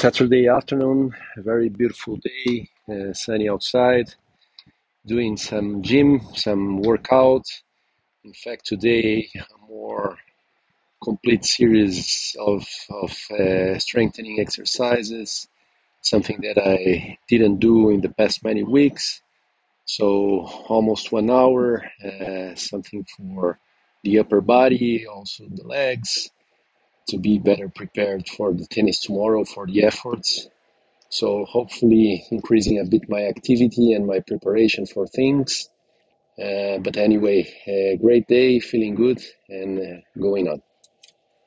Saturday afternoon, a very beautiful day, uh, sunny outside, doing some gym, some workout. In fact, today a more complete series of, of uh, strengthening exercises, something that I didn't do in the past many weeks. So almost one hour, uh, something for the upper body, also the legs, to be better prepared for the tennis tomorrow for the efforts. So hopefully increasing a bit my activity and my preparation for things. Uh, but anyway, a great day, feeling good and uh, going on.